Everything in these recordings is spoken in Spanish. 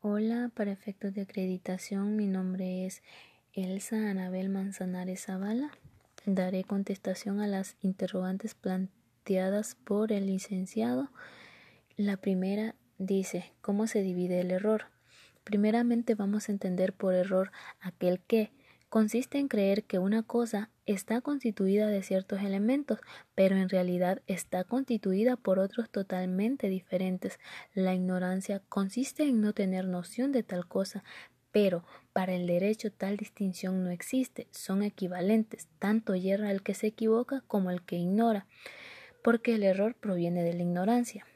Hola, para efectos de acreditación, mi nombre es Elsa Anabel Manzanares Zavala. Daré contestación a las interrogantes planteadas por el licenciado. La primera dice, ¿cómo se divide el error? Primeramente vamos a entender por error aquel que consiste en creer que una cosa está constituida de ciertos elementos, pero en realidad está constituida por otros totalmente diferentes. La ignorancia consiste en no tener noción de tal cosa, pero para el derecho tal distinción no existe, son equivalentes, tanto yerra el que se equivoca como el que ignora, porque el error proviene de la ignorancia.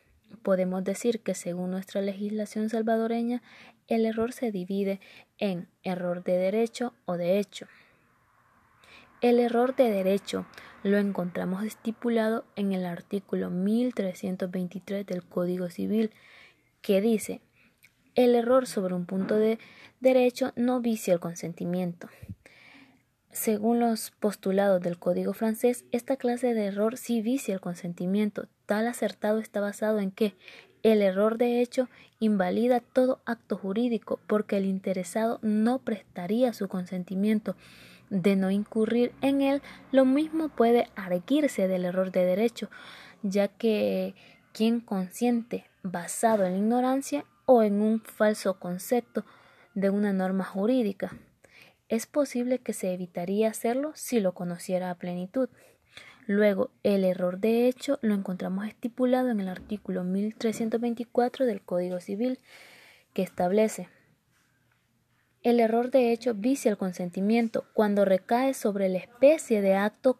Podemos decir que según nuestra legislación salvadoreña, el error se divide en error de derecho o de hecho. El error de derecho lo encontramos estipulado en el artículo 1323 del Código Civil, que dice el error sobre un punto de derecho no vicia el consentimiento. Según los postulados del Código francés, esta clase de error sí vicia el consentimiento. Tal acertado está basado en que el error de hecho invalida todo acto jurídico porque el interesado no prestaría su consentimiento de no incurrir en él, lo mismo puede arguirse del error de derecho, ya que quien consiente basado en la ignorancia o en un falso concepto de una norma jurídica, es posible que se evitaría hacerlo si lo conociera a plenitud. Luego, el error de hecho lo encontramos estipulado en el artículo 1324 del Código Civil, que establece el error de hecho vicia el consentimiento cuando recae sobre la especie de acto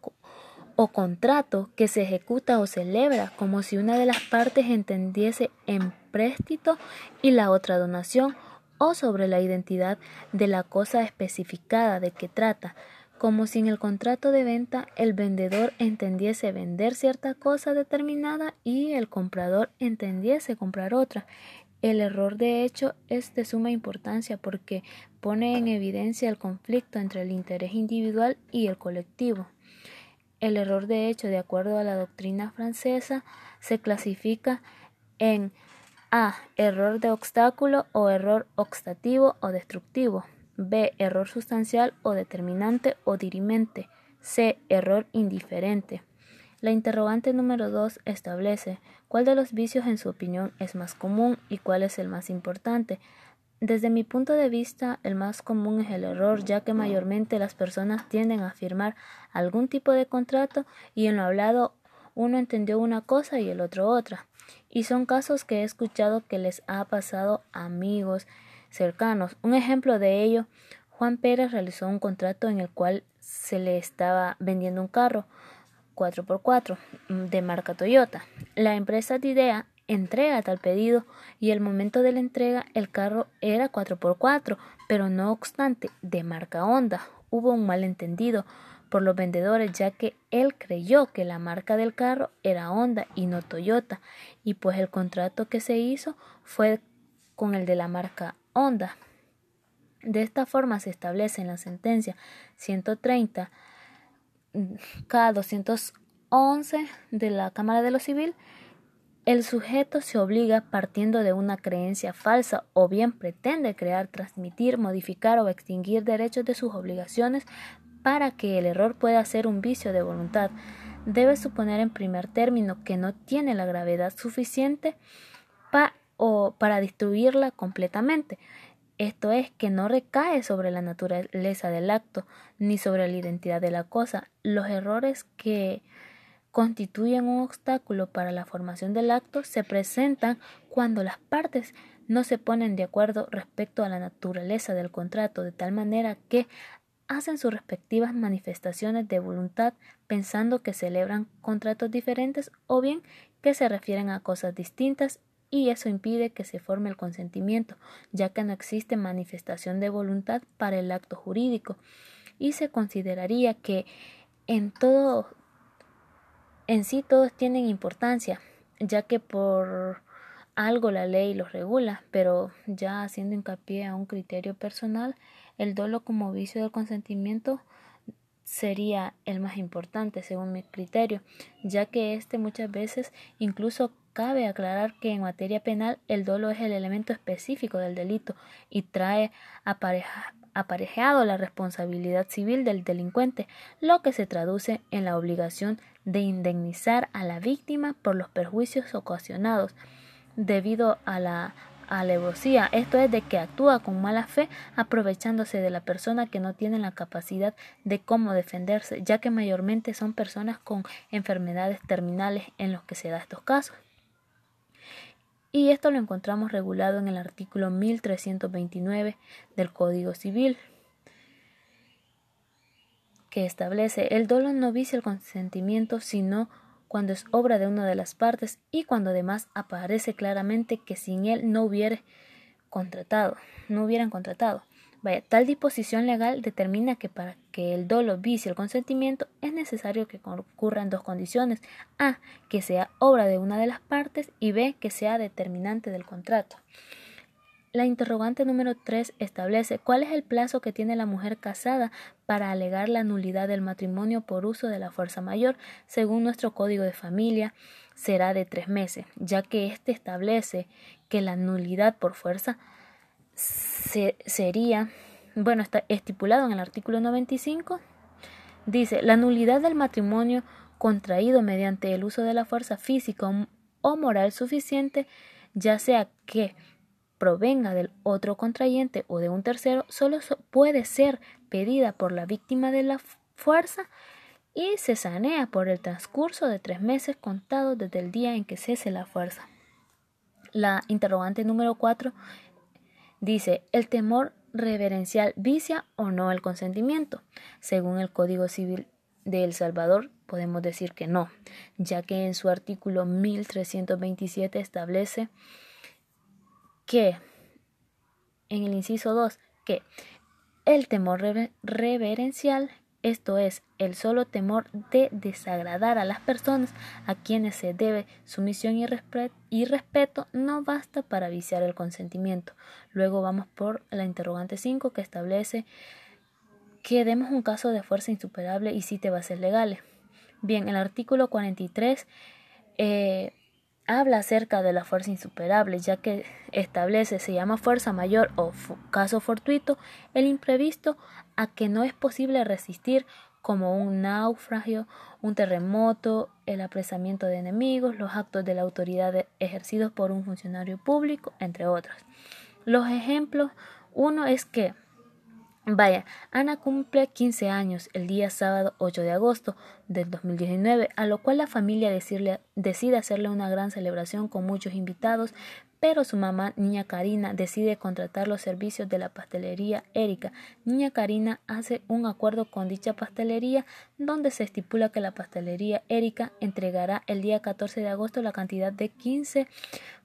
o contrato que se ejecuta o celebra, como si una de las partes entendiese empréstito y la otra donación, o sobre la identidad de la cosa especificada de que trata, como si en el contrato de venta el vendedor entendiese vender cierta cosa determinada y el comprador entendiese comprar otra. El error de hecho es de suma importancia porque pone en evidencia el conflicto entre el interés individual y el colectivo. El error de hecho, de acuerdo a la doctrina francesa, se clasifica en A. Error de obstáculo o error obstativo o destructivo. B. Error sustancial o determinante o dirimente. C. Error indiferente. La interrogante número 2 establece cuál de los vicios en su opinión es más común y cuál es el más importante. Desde mi punto de vista, el más común es el error, ya que mayormente las personas tienden a firmar algún tipo de contrato y en lo hablado uno entendió una cosa y el otro otra. Y son casos que he escuchado que les ha pasado a amigos, cercanos. Un ejemplo de ello, Juan Pérez realizó un contrato en el cual se le estaba vendiendo un carro 4x4 de marca Toyota. La empresa Didea entrega tal pedido y el momento de la entrega el carro era 4x4, pero no obstante de marca Honda. Hubo un malentendido por los vendedores ya que él creyó que la marca del carro era Honda y no Toyota y pues el contrato que se hizo fue con el de la marca Honda. De esta forma se establece en la sentencia 130 K 211 de la Cámara de lo Civil el sujeto se obliga partiendo de una creencia falsa o bien pretende crear, transmitir, modificar o extinguir derechos de sus obligaciones para que el error pueda ser un vicio de voluntad. Debe suponer en primer término que no tiene la gravedad suficiente para o para destruirla completamente. Esto es que no recae sobre la naturaleza del acto ni sobre la identidad de la cosa. Los errores que constituyen un obstáculo para la formación del acto se presentan cuando las partes no se ponen de acuerdo respecto a la naturaleza del contrato de tal manera que hacen sus respectivas manifestaciones de voluntad pensando que celebran contratos diferentes o bien que se refieren a cosas distintas y eso impide que se forme el consentimiento, ya que no existe manifestación de voluntad para el acto jurídico. Y se consideraría que en en sí todos tienen importancia, ya que por algo la ley los regula, pero ya haciendo hincapié a un criterio personal, el dolo como vicio del consentimiento sería el más importante según mi criterio, ya que éste muchas veces incluso cabe aclarar que en materia penal el dolo es el elemento específico del delito y trae aparejado la responsabilidad civil del delincuente, lo que se traduce en la obligación de indemnizar a la víctima por los perjuicios ocasionados debido a la alevosía, esto es de que actúa con mala fe aprovechándose de la persona que no tiene la capacidad de cómo defenderse, ya que mayormente son personas con enfermedades terminales en los que se da estos casos. Y esto lo encontramos regulado en el artículo 1329 del Código Civil, que establece el dolo no vicia el consentimiento, sino cuando es obra de una de las partes y cuando además aparece claramente que sin él no hubiera contratado, no hubieran contratado. Vaya, tal disposición legal determina que para que el dolo vicie el consentimiento es necesario que concurran dos condiciones. A, que sea obra de una de las partes y B, que sea determinante del contrato. La interrogante número 3 establece cuál es el plazo que tiene la mujer casada para alegar la nulidad del matrimonio por uso de la fuerza mayor. Según nuestro código de familia, será de tres meses, ya que éste establece que la nulidad por fuerza sería, bueno, está estipulado en el artículo 95. Dice, la nulidad del matrimonio contraído mediante el uso de la fuerza física o moral suficiente, ya sea que provenga del otro contrayente o de un tercero solo puede ser pedida por la víctima de la fuerza y se sanea por el transcurso de tres meses contados desde el día en que cese la fuerza. La interrogante número cuatro dice ¿El temor reverencial vicia o no el consentimiento? Según el Código Civil de El Salvador, podemos decir que no, ya que en su artículo 1327 establece que, en el inciso 2, que el temor reverencial, esto es, el solo temor de desagradar a las personas a quienes se debe sumisión y, respeto, no basta para viciar el consentimiento. Luego vamos por la interrogante 5 que establece que demos un caso de fuerza insuperable y cite bases legales. Bien, el artículo 43 eh, habla acerca de la fuerza insuperable, ya que establece, se llama fuerza mayor o caso fortuito, el imprevisto a que no es posible resistir como un naufragio, un terremoto, el apresamiento de enemigos, los actos de la autoridad ejercidos por un funcionario público, entre otros. Los ejemplos, uno es que Vaya, Ana cumple 15 años el día sábado 8 de agosto del 2019, a lo cual la familia decide hacerle una gran celebración con muchos invitados, pero su mamá, niña Karina, decide contratar los servicios de la pastelería Erika. Niña Karina hace un acuerdo con dicha pastelería donde se estipula que la pastelería Erika entregará el día 14 de agosto la cantidad de 15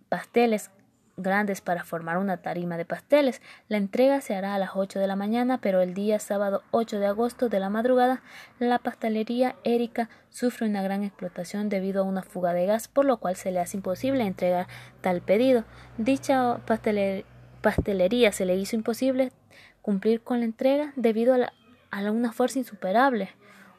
pasteles grandes para formar una tarima de pasteles. La entrega se hará a las 8 de la mañana, pero el día sábado 8 de agosto de la madrugada, la pastelería Erika sufre una gran explotación debido a una fuga de gas, por lo cual se le hace imposible entregar tal pedido. Dicha pastelería se le hizo imposible cumplir con la entrega debido a, a una fuerza insuperable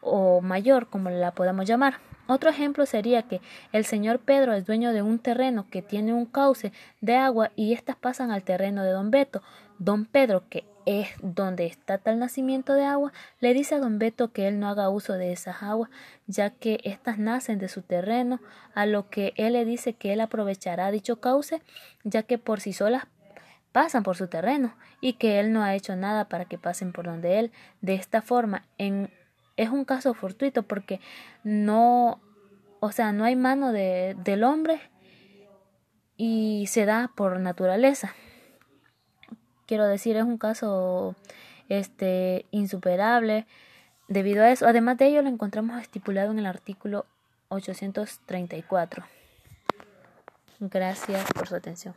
o mayor, como la podamos llamar. Otro ejemplo sería que el señor Pedro es dueño de un terreno que tiene un cauce de agua y éstas pasan al terreno de don Beto. Don Pedro, que es donde está tal nacimiento de agua, le dice a don Beto que él no haga uso de esas aguas, ya que éstas nacen de su terreno, a lo que él le dice que él aprovechará dicho cauce, ya que por sí solas pasan por su terreno y que él no ha hecho nada para que pasen por donde él. De esta forma, en es un caso fortuito porque no, o sea, no hay mano de, del hombre y se da por naturaleza. Quiero decir, es un caso este insuperable debido a eso. Además de ello, lo encontramos estipulado en el artículo 834. Gracias por su atención.